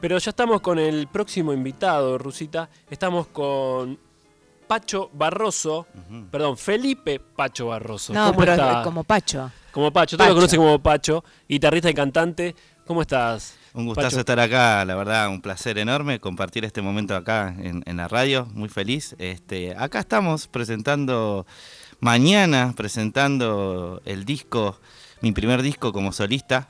Pero ya estamos con el próximo invitado, Rusita. Estamos con Pacho Barroso, perdón, Felipe Pacho Barroso. No, ¿Cómo pero está? como Pacho. Como Pacho, tú lo Pacho. conoces como Pacho, guitarrista y cantante. ¿Cómo estás? Un gustazo Pacho? estar acá, la verdad, un placer enorme compartir este momento acá en, en la radio, muy feliz. Este, acá estamos presentando, mañana presentando el disco, mi primer disco como solista,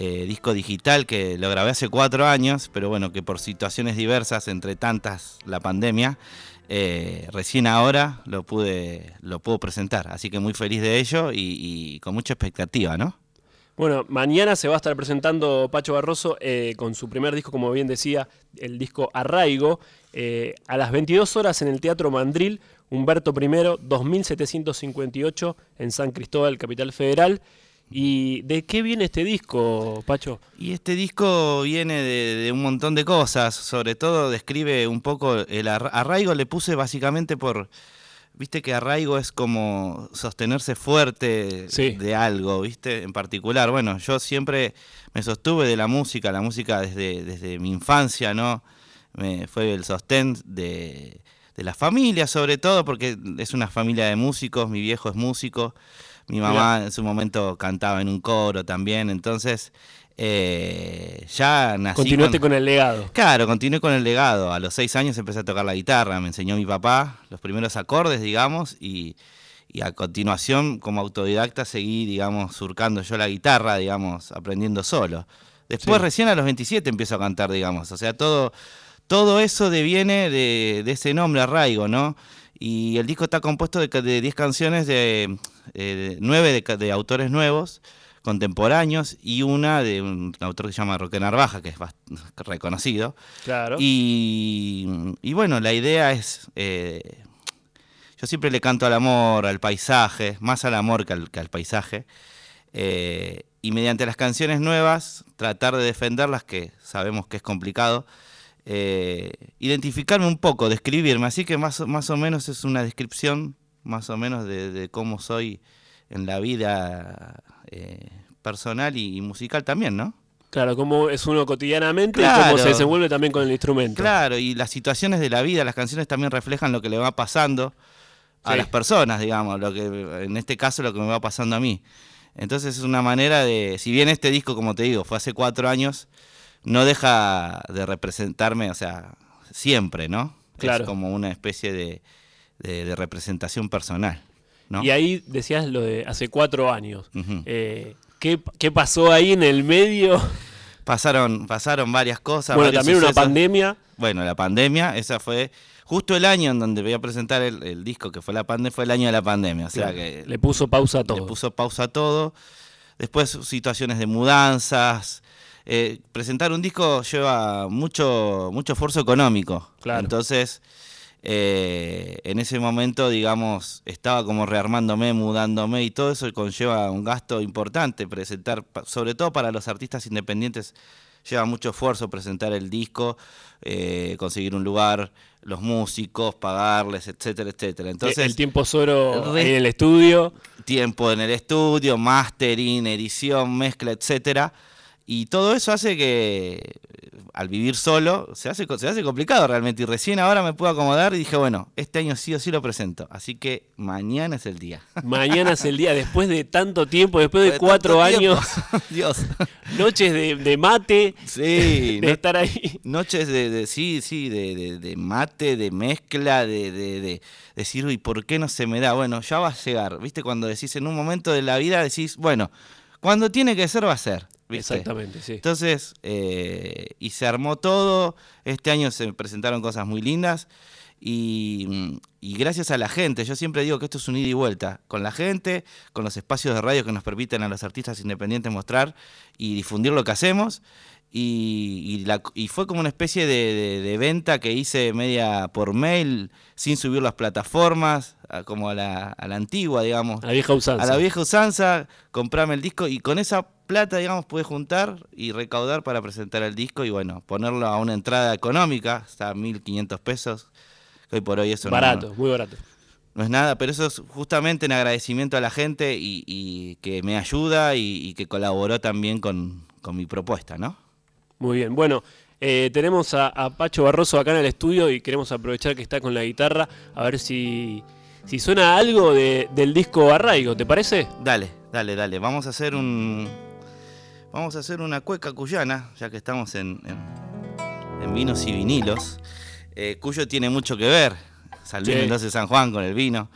eh, disco digital que lo grabé hace cuatro años, pero bueno, que por situaciones diversas, entre tantas la pandemia, eh, recién ahora lo pude, lo puedo presentar. Así que muy feliz de ello y, con mucha expectativa, ¿no? Bueno, mañana se va a estar presentando Pacho Barroso eh, con su primer disco, como bien decía, el disco Arraigo, a las 22 horas en el Teatro Mandril, Humberto I, 2758, en San Cristóbal, Capital Federal. ¿Y de qué viene este disco, Pacho? Y este disco viene de, de un montón de cosas, sobre todo describe un poco el arra- arraigo, le puse básicamente por, viste que arraigo es como sostenerse fuerte Sí. de algo, viste, en particular. Bueno, yo siempre me sostuve de la música, la música desde, desde mi infancia, ¿no? Me, fue el sostén de, de la familia, sobre todo, porque es una familia de músicos, mi viejo es músico, mi mamá en su momento cantaba en un coro también, entonces eh, ya nací Continuaste con el legado. Claro, continué con el legado. A los seis años empecé a tocar la guitarra, me enseñó mi papá los primeros acordes, digamos, y, y a continuación, como autodidacta, seguí, digamos, surcando yo la guitarra, digamos, aprendiendo solo. Después, Sí. recién a los 27 empiezo a cantar, digamos. O sea, todo, todo eso deviene de, de ese nombre, Arraigo, ¿no? Y el disco está compuesto de de 10 canciones de eh, 9 de, autores nuevos, contemporáneos, y una de un autor que se llama Roque Narvaja, que es reconocido. Claro. Y, y bueno, la idea es, eh, yo siempre le canto al amor, al paisaje, más al amor que al, que al paisaje, eh, y mediante las canciones nuevas tratar de defenderlas, que sabemos que es complicado, eh, identificarme un poco, describirme, así que más, o- más o menos es una descripción, más o menos de, de cómo soy en la vida eh, personal y, y musical también, ¿no? Claro, cómo es uno cotidianamente y cómo se desenvuelve también con el instrumento. Claro, y las situaciones de la vida, las canciones también reflejan lo que le va pasando a Sí. las personas, digamos, lo que en este caso lo que me va pasando a mí. Entonces es una manera de, si bien este disco, como te digo, fue hace cuatro años, no deja de representarme, o sea, siempre, ¿no? Claro. Es como una especie de, de- de representación personal, ¿no? Y ahí decías lo de hace cuatro años. Eh, ¿qué, qué pasó ahí en el medio? Pasaron, pasaron varias cosas. bueno, también una pandemia. Bueno, la pandemia, esa fue justo el año en donde voy a presentar el, el disco que fue la pandemia, fue el año de la pandemia. O sea Claro, que le puso pausa a todo. le puso pausa a todo. Después situaciones de mudanzas. Eh, presentar un disco lleva mucho, mucho esfuerzo económico. Claro. Entonces, eh, en ese momento, digamos, estaba como rearmándome, mudándome y todo eso conlleva un gasto importante. Presentar, sobre todo para los artistas independientes, lleva mucho esfuerzo presentar el disco, eh, conseguir un lugar, los músicos, pagarles, etcétera, etcétera. Entonces, el tiempo solo en el estudio. tiempo en el estudio, mastering, edición, mezcla, etcétera. Y todo eso hace que al vivir solo se hace, se hace complicado realmente. Y recién ahora me puedo acomodar y dije, bueno, este año sí o sí lo presento. Así que mañana es el día. Mañana es el día, después de tanto tiempo, después de cuatro años. Dios. noches de, de mate, Sí, de no- estar ahí. Noches de, de- sí, sí, de, mate, de mezcla, de, de, de decir, uy, ¿por qué no se me da? Bueno, ya va a llegar, ¿viste? Cuando decís en un momento de la vida, decís, bueno, cuando tiene que ser, va a ser, ¿viste? Exactamente, sí. Entonces, eh, y se armó todo, este año se presentaron cosas muy lindas y, y gracias a la gente, yo siempre digo que esto es un ida y vuelta, con la gente, con los espacios de radio que nos permiten a los artistas independientes mostrar y difundir lo que hacemos. Y, y la- y fue como una especie de, de- de venta que hice media por mail, sin subir las plataformas, a- como a la, a la antigua, digamos A la vieja usanza. a la vieja usanza, comprarme el disco y con esa plata, digamos, pude juntar y recaudar para presentar el disco y bueno, ponerlo a una entrada económica, está a 1.500 pesos, que hoy por hoy eso no- Barato, muy barato. no, es nada, pero eso es justamente en agradecimiento a la gente y, y que me ayuda y, y que colaboró también con, con mi propuesta, ¿no? Muy bien. Bueno, Eh, tenemos a, Pacho Barroso acá en el estudio y queremos aprovechar que está con la guitarra a ver si, si suena algo del disco Arraigo, ¿te parece? Dale, dale, dale. Vamos a hacer un. Vamos a hacer una cueca cuyana, ya que estamos en, en, vinos y vinilos. Eh, Cuyo tiene mucho que ver. San Luis Mendoza San Juan con el vino.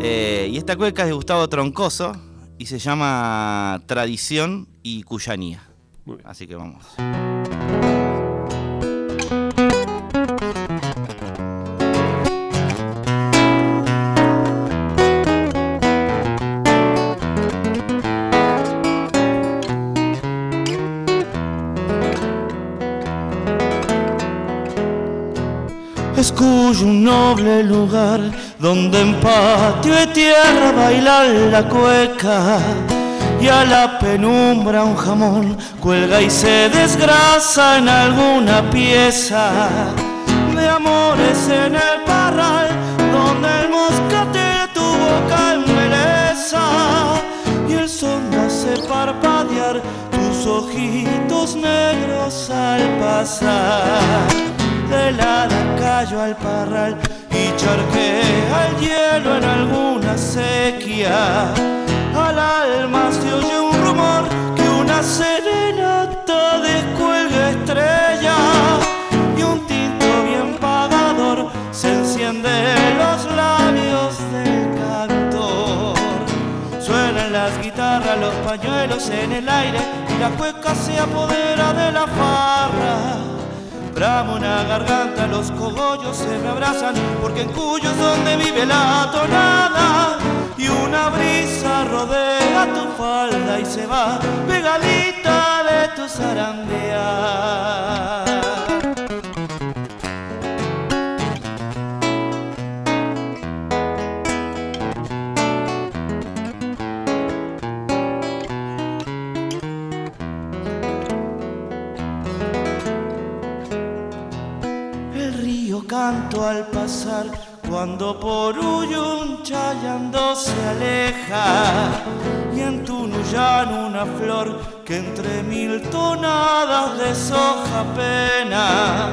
Eh, y esta cueca es de Gustavo Troncoso y se llama Tradición y Cuyanía. Así que vamos. Es cuyo un noble lugar donde en patio y tierra bailar la cueca y a la penumbra un jamón cuelga y se desgrasa en alguna pieza de amores en el parral donde el moscate tu boca embeleza y el sol hace parpadear tus ojitos negros al pasar. De la callo al parral y charquea el hielo en alguna sequía al alma se oye un rumor que una serenata descuelga estrella y un tinto bien pagador se enciende en los labios del cantor. Suenan las guitarras, los pañuelos en el aire y la cueca se apodera de la farra. Bramo una garganta, los cogollos se me abrazan, porque en Cuyo es donde vive la tonada y una brisa rodea tu falda y se va pegadita de tu zarandear. El río canto al pasar cuando por Uyun chayando se aleja y en Tunuyán una flor que entre mil tonadas deshoja pena.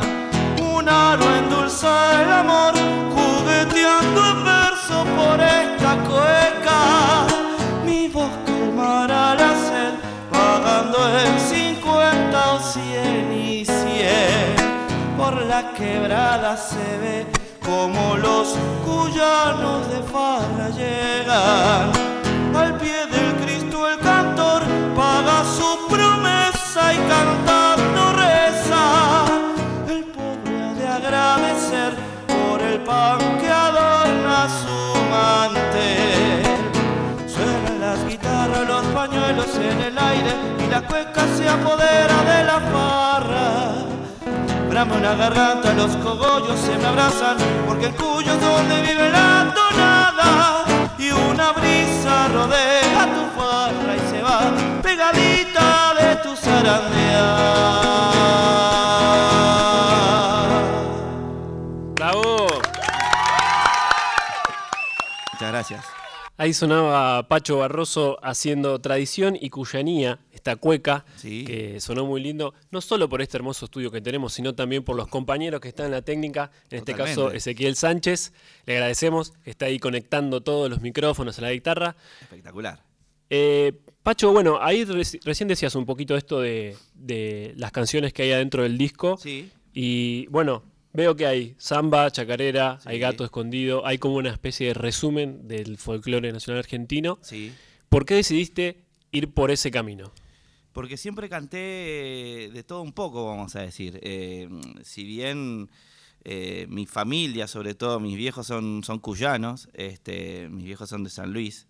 Un aro endulza el amor, jugueteando en verso por esta cueca. Mi voz calmará la sed, pagando en cincuenta o cien y cien. Por la quebrada se ve como los cuyanos de farra llegan. Al pie del Cristo el cantor paga su promesa y cantando reza. El pobre ha de agradecer por el pan que adorna su mantel. Suenan las guitarras, los pañuelos en el aire y la cueca se apodera de la farra Brama una garganta, los cogollos se me abrazan, porque el cuyo es donde vive la tonada. Y una brisa rodea tu farra y se va pegadita de tu zarandea. ¡Bravo! Muchas gracias. Ahí sonaba Pacho Barroso haciendo tradición y cuyanía, esta cueca, que sonó muy lindo, no solo por este hermoso estudio que tenemos, sino también por los compañeros que están en la técnica, en este caso Ezequiel Sánchez. Le agradecemos que está ahí conectando todos los micrófonos a la guitarra. Espectacular. Eh, Pacho, bueno, ahí recién decías un poquito esto de, de, las canciones que hay adentro del disco. Sí. Y bueno, Veo que hay samba, chacarera, hay gato escondido, hay como una especie de resumen del folclore nacional argentino. Sí. ¿Por qué decidiste ir por ese camino? Porque siempre canté de todo un poco, vamos a decir. Eh, si bien eh, mi familia, sobre todo mis viejos son, son cuyanos, este, mis viejos son de San Luis,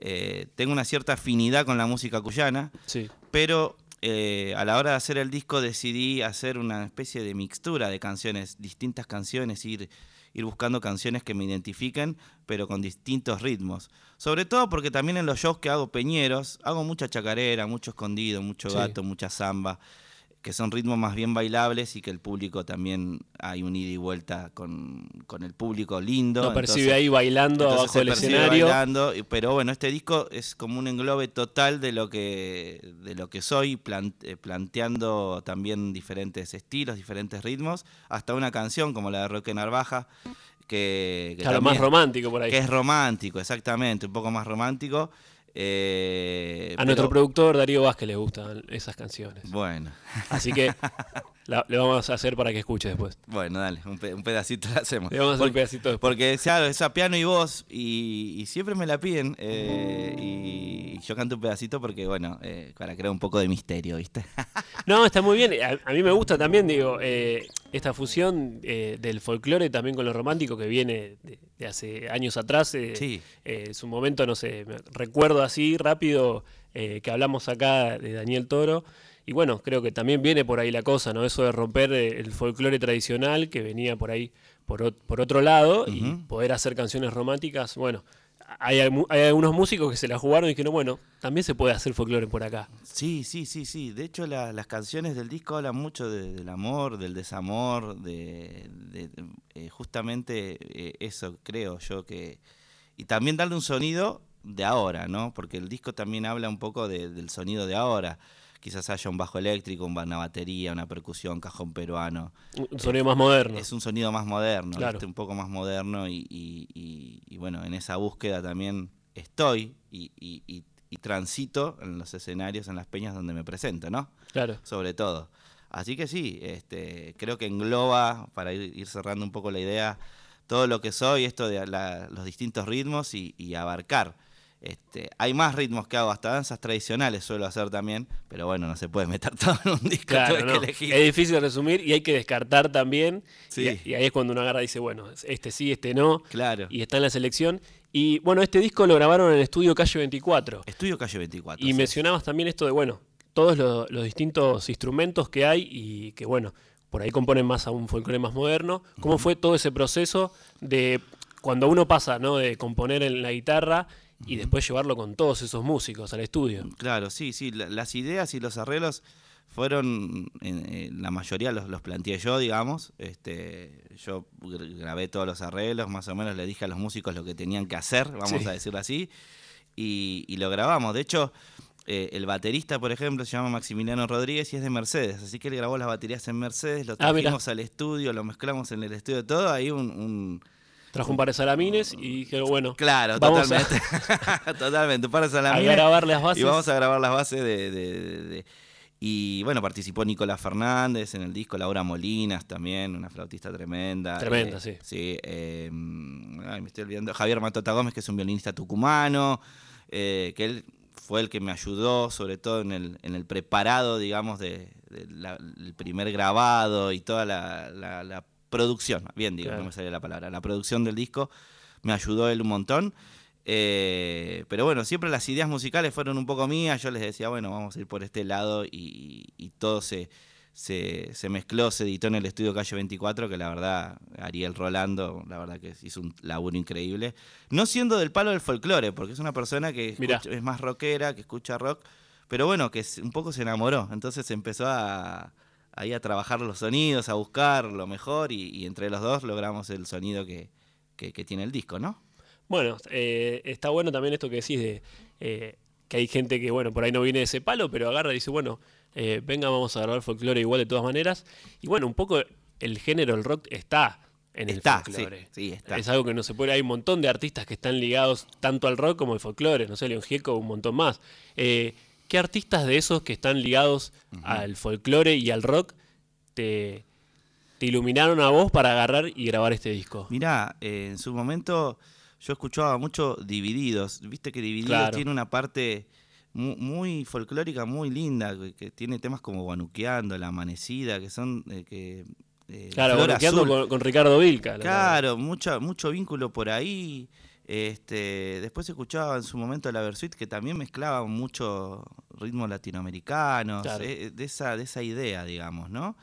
eh, tengo una cierta afinidad con la música cuyana, sí. pero eh, a la hora de hacer el disco decidí hacer una especie de mixtura de canciones, distintas canciones, ir, ir buscando canciones que me identifiquen, pero con distintos ritmos. Sobre todo porque también en los shows que hago peñeros, hago mucha chacarera, mucho escondido, mucho gato, mucha samba. Que son ritmos más bien bailables y que el público también hay un ida y vuelta con, con el público lindo. Lo percibe ahí bailando abajo del escenario. Bailando, pero bueno, este disco es como un englobe total de lo que, de lo que soy, eh, planteando también diferentes estilos, diferentes ritmos, hasta una canción como la de Roque Narvaja. Que, que claro, más romántico por ahí. Que es romántico, exactamente, un poco más romántico. Eh, a nuestro productor Darío Vázquez le gustan esas canciones. Bueno. Así que le vamos a hacer para que escuche después. Bueno, dale, un, pedacito le hacemos. Le vamos a hacer un pedacito después. Porque, claro, es a piano y voz y, siempre me la piden. Eh, y yo canto un pedacito porque, bueno, eh, para crear un poco de misterio, ¿viste? no, está muy bien. A, mí me gusta también, digo, eh, esta fusión del folclore también con lo romántico que viene de, hace años atrás. sí. es un momento, no sé, recuerdo así rápido que hablamos acá de Daniel Toro. Y bueno, creo que también viene por ahí la cosa, ¿no? Eso de romper eh, el folclore tradicional que venía por ahí por, por otro lado y poder hacer canciones románticas, bueno, hay, hay, algunos músicos que se la jugaron y que no, bueno, también se puede hacer folclore por acá. Sí, sí, sí, sí. De hecho, las canciones del disco hablan mucho del amor, del desamor, de, eh, justamente eh, eso creo yo que... Y también darle un sonido de ahora, ¿no? Porque el disco también habla un poco del sonido de ahora quizás haya un bajo eléctrico, una batería, una percusión, cajón peruano. Un sonido más moderno. Es un sonido más moderno, un poco más moderno y, bueno, en esa búsqueda también estoy y, transito en los escenarios, en las peñas donde me presento, ¿no? Claro. Sobre todo. Así que sí, este, creo que engloba, para ir, cerrando un poco la idea, todo lo que soy, esto de los distintos ritmos y abarcar este, hay más ritmos que hago, hasta danzas tradicionales suelo hacer también, pero bueno, no se puede meter todo en un disco. Es difícil resumir y hay que descartar también. Y, ahí es cuando uno agarra y dice, bueno, este sí, este no. Claro. Y está en la selección. Y bueno, este disco lo grabaron en el estudio Calle 24. Estudio Calle 24. Y mencionabas también esto de, bueno, todos los, distintos instrumentos que hay y que, bueno, por ahí componen más a un folclore más moderno. ¿Cómo fue todo ese proceso de cuando uno pasa, ¿no? De componer en la guitarra y después llevarlo con todos esos músicos al estudio. Claro, sí, sí, las ideas y los arreglos fueron, en, la mayoría los, los, planteé yo, digamos, este, yo grabé todos los arreglos, más o menos le dije a los músicos lo que tenían que hacer, vamos a decirlo así, y, lo grabamos. De hecho, eh, el baterista, por ejemplo, se llama Maximiliano Rodríguez y es de Mercedes, así que él grabó las baterías en Mercedes, lo ah, trajimos al estudio, lo mezclamos en el estudio todo, ahí un Trajo un par de salamines y dije, bueno. Claro, totalmente. totalmente, un par de salamines. A grabar las bases. Y vamos a grabar las bases de, y bueno, participó Nicolás Fernández en el disco, Laura Molinas también, una flautista tremenda. Tremenda, eh, sí. Sí, eh, ay, me estoy olvidando. Javier Matota Gómez, que es un violinista tucumano, eh, que él fue el que me ayudó, sobre todo en el, en el preparado, digamos, del de, primer grabado y toda la, la producción, bien digo, no me sale la palabra, la producción del disco me ayudó él un montón. Eh, pero bueno, siempre las ideas musicales fueron un poco mías, yo les decía, bueno, vamos a ir por este lado y, todo se, se, mezcló, se editó en el estudio Calle 24, que la verdad, Ariel Rolando, la verdad que hizo un laburo increíble. No siendo del palo del folclore, porque es una persona que es más rockera, que escucha rock, pero bueno, que un poco se enamoró, entonces empezó a, ahí a trabajar los sonidos, a buscar lo mejor y, entre los dos logramos el sonido que, tiene el disco, ¿no? Bueno, eh, está bueno también esto que decís de eh, que hay gente que, bueno, por ahí no viene de ese palo, pero agarra y dice, bueno, eh, venga, vamos a grabar folclore igual de todas maneras. Y bueno, un poco el género, el rock está en el folclore. Sí, está. Es algo que no se puede. Hay un montón de artistas que están ligados tanto al rock como al folclore. No sé, León Gieco, un montón más. ¿Qué artistas de esos que están ligados al folclore y al rock te, iluminaron a vos para agarrar y grabar este disco? Mirá, eh, en su momento yo escuchaba mucho Divididos. Viste que Divididos tiene una parte muy, folclórica, muy linda, que, tiene temas como Guanuqueando, La Amanecida, que son... Eh, que, eh, claro, Guanuqueando con, con, Ricardo Vilca. Claro, mucho, mucho vínculo por ahí. Este, después escuchaba en su momento la Versuit que también mezclaba mucho ritmos latinoamericanos, eh, de, esa, de esa idea, digamos, ¿no?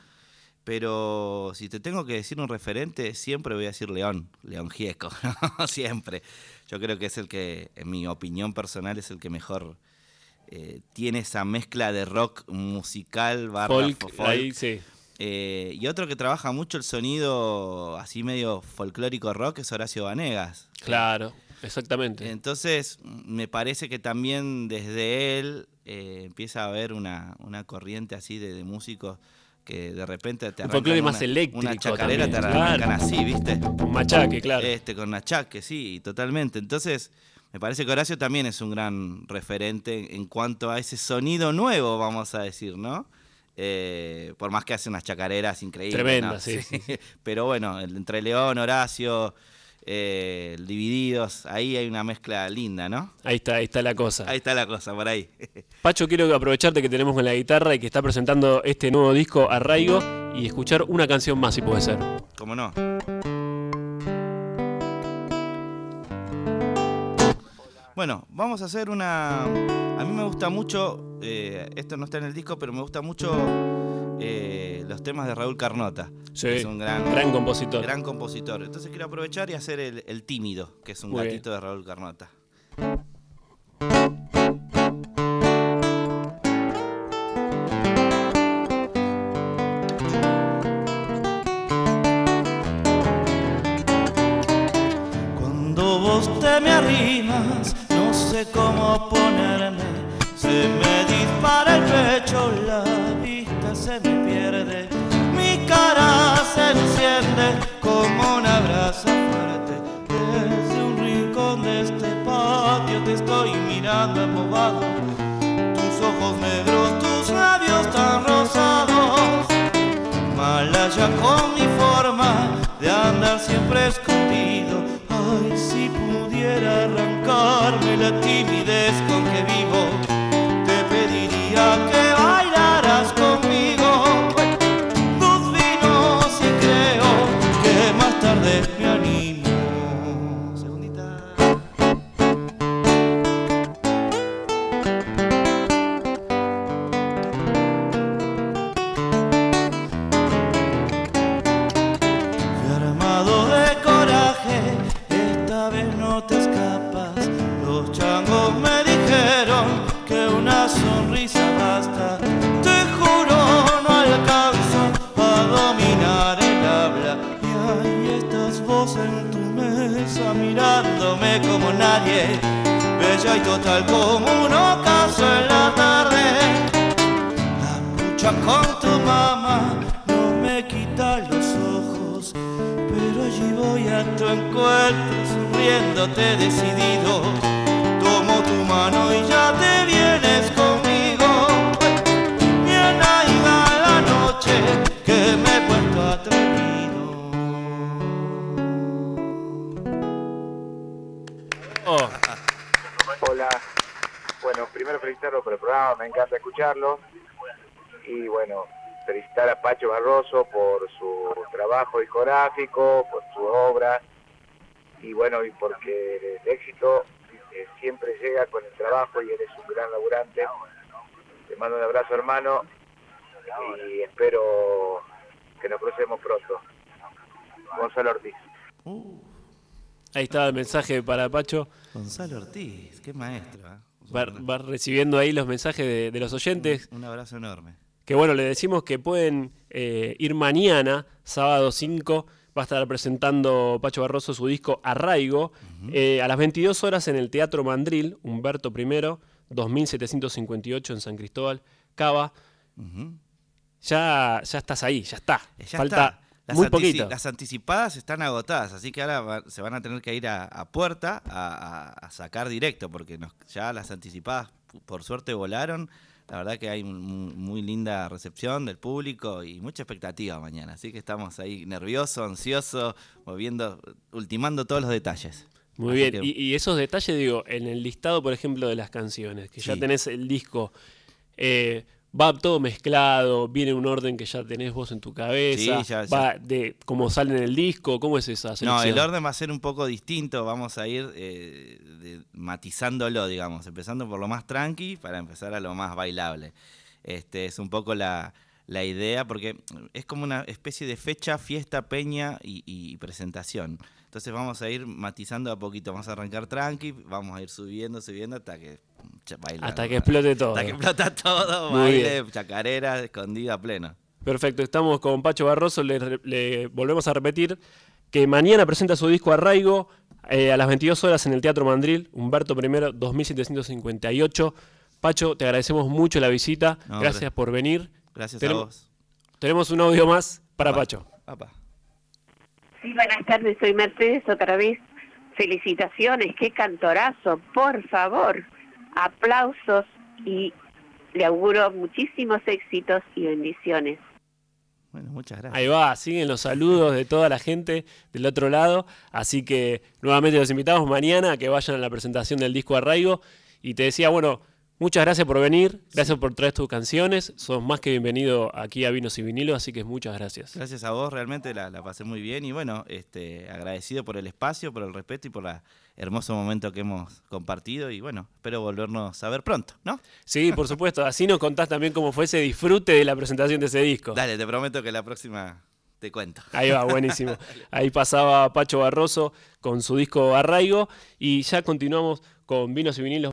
Pero si te tengo que decir un referente, siempre voy a decir León, León Gieco, siempre. Yo creo que es el que, en mi opinión personal, es el que mejor eh, tiene esa mezcla de rock musical barra Folk, folk. ahí sí. Eh, y otro que trabaja mucho el sonido así medio folclórico rock es Horacio Vanegas. Claro, exactamente. Entonces, me parece que también desde él eh, empieza a haber una, una corriente así de, de músicos que de repente te Un arrancan folclore más eléctrico una chacarera, también, te arrancan claro. así, ¿viste? Un machaque, claro. Este, con achaque, sí, totalmente. Entonces, me parece que Horacio también es un gran referente en cuanto a ese sonido nuevo, vamos a decir, ¿no? Eh, por más que hace unas chacareras increíbles. Tremenda, ¿no? sí, sí, Pero bueno, entre León, Horacio, eh, Divididos, ahí hay una mezcla linda, ¿no? Ahí está, ahí está la cosa. Ahí está la cosa, por ahí. Pacho, quiero aprovecharte que tenemos con la guitarra y que está presentando este nuevo disco Arraigo y escuchar una canción más, si puede ser. ¿Cómo no? Bueno, vamos a hacer una... A mí me gusta mucho, eh, esto no está en el disco, pero me gusta mucho eh, los temas de Raúl Carnota. Sí, que es un gran, gran compositor. gran compositor. Entonces quiero aprovechar y hacer el, el tímido, que es un Muy bien. gatito de Raúl Carnota. Te estoy mirando embobado. Tus ojos negros, tus labios tan rosados malaya con mi forma de andar siempre escondido. Ay, si pudiera arrancarme la timidez con que vivo, sonriéndote decidido. Tomo tu mano y ya te vienes conmigo. Bien va la noche que me he puesto atrevido. Oh, Hola. Bueno, primero felicitarlo por el programa, me encanta escucharlo. Y bueno, felicitar a Pacho Barroso por su trabajo discográfico, por su obra. Y bueno, y porque el éxito eh, siempre llega con el trabajo y él es un gran laburante. Te mando un abrazo hermano y espero que nos crucemos pronto. Gonzalo Ortiz. ahí está el mensaje para Pacho. Gonzalo Ortiz, qué maestro. ¿eh? Va, va recibiendo ahí los mensajes de, de los oyentes. Un abrazo enorme. Que bueno, le decimos que pueden eh, ir mañana, sábado 5, va a estar presentando Pacho Barroso su disco Arraigo, eh, a las 22 horas en el Teatro Mandril, Humberto I, 2758 en San Cristóbal, Cava. Ya, ya estás ahí, ya está. Eh, ya Falta está. Las muy poquito. Las anticipadas están agotadas, así que ahora va- se van a tener que ir a, a puerta a, a- a sacar directo, porque nos- ya las anticipadas, por suerte, volaron. La verdad que hay muy linda recepción del público y mucha expectativa mañana. Así que estamos ahí nerviosos, ansiosos, moviendo, ultimando todos los detalles. Muy Así bien. que- Y, y esos detalles, digo, en el listado, por ejemplo, de las canciones, que ya tenés el disco, eh, va todo mezclado, viene un orden que ya tenés vos en tu cabeza, Sí, ya- ya. va de cómo sale en el disco, ¿cómo es esa No, el orden va a ser un poco distinto, vamos a ir eh, de- matizándolo, digamos, empezando por lo más tranqui para empezar a lo más bailable. Este es un poco la, la idea, porque es como una especie de fecha, fiesta, peña y, y presentación. Entonces vamos a ir matizando a poquito, vamos a arrancar tranqui, vamos a ir subiendo, subiendo hasta que Hasta que explote todo. Hasta que explota todo, Muy baile, chacarera, escondida a pleno. Perfecto, estamos con Pacho Barroso, le, volvemos a repetir que mañana presenta su disco Arraigo eh, a las 22 horas en el Teatro Mandril, Humberto I, 2758. Pacho, te agradecemos mucho la visita, No, gracias gra- por venir. Gracias Tenemos- a vos. Tenemos un audio más para Pacho. apa. Sí, buenas tardes, soy Mercedes otra vez. Felicitaciones, qué cantorazo, por favor. Aplausos y le auguro muchísimos éxitos y bendiciones. Bueno, muchas gracias. Ahí va, siguen los saludos de toda la gente del otro lado. Así que nuevamente los invitamos mañana a que vayan a la presentación del disco Arraigo. Y te decía, bueno, muchas gracias por venir, gracias por traer tus canciones. Sos más que bienvenido aquí a Vinos y Vinilos, así que muchas gracias. Gracias a vos, realmente la, la pasé muy bien y bueno, este, agradecido por el espacio, por el respeto y por el hermoso momento que hemos compartido y bueno, espero volvernos a ver pronto, ¿no? Sí, por supuesto. Así nos contás también cómo fue ese disfrute de la presentación de ese disco. Dale, te prometo que la próxima te cuento. Ahí va, buenísimo. Ahí pasaba Pacho Barroso con su disco Arraigo y ya continuamos con Vinos y Vinilos.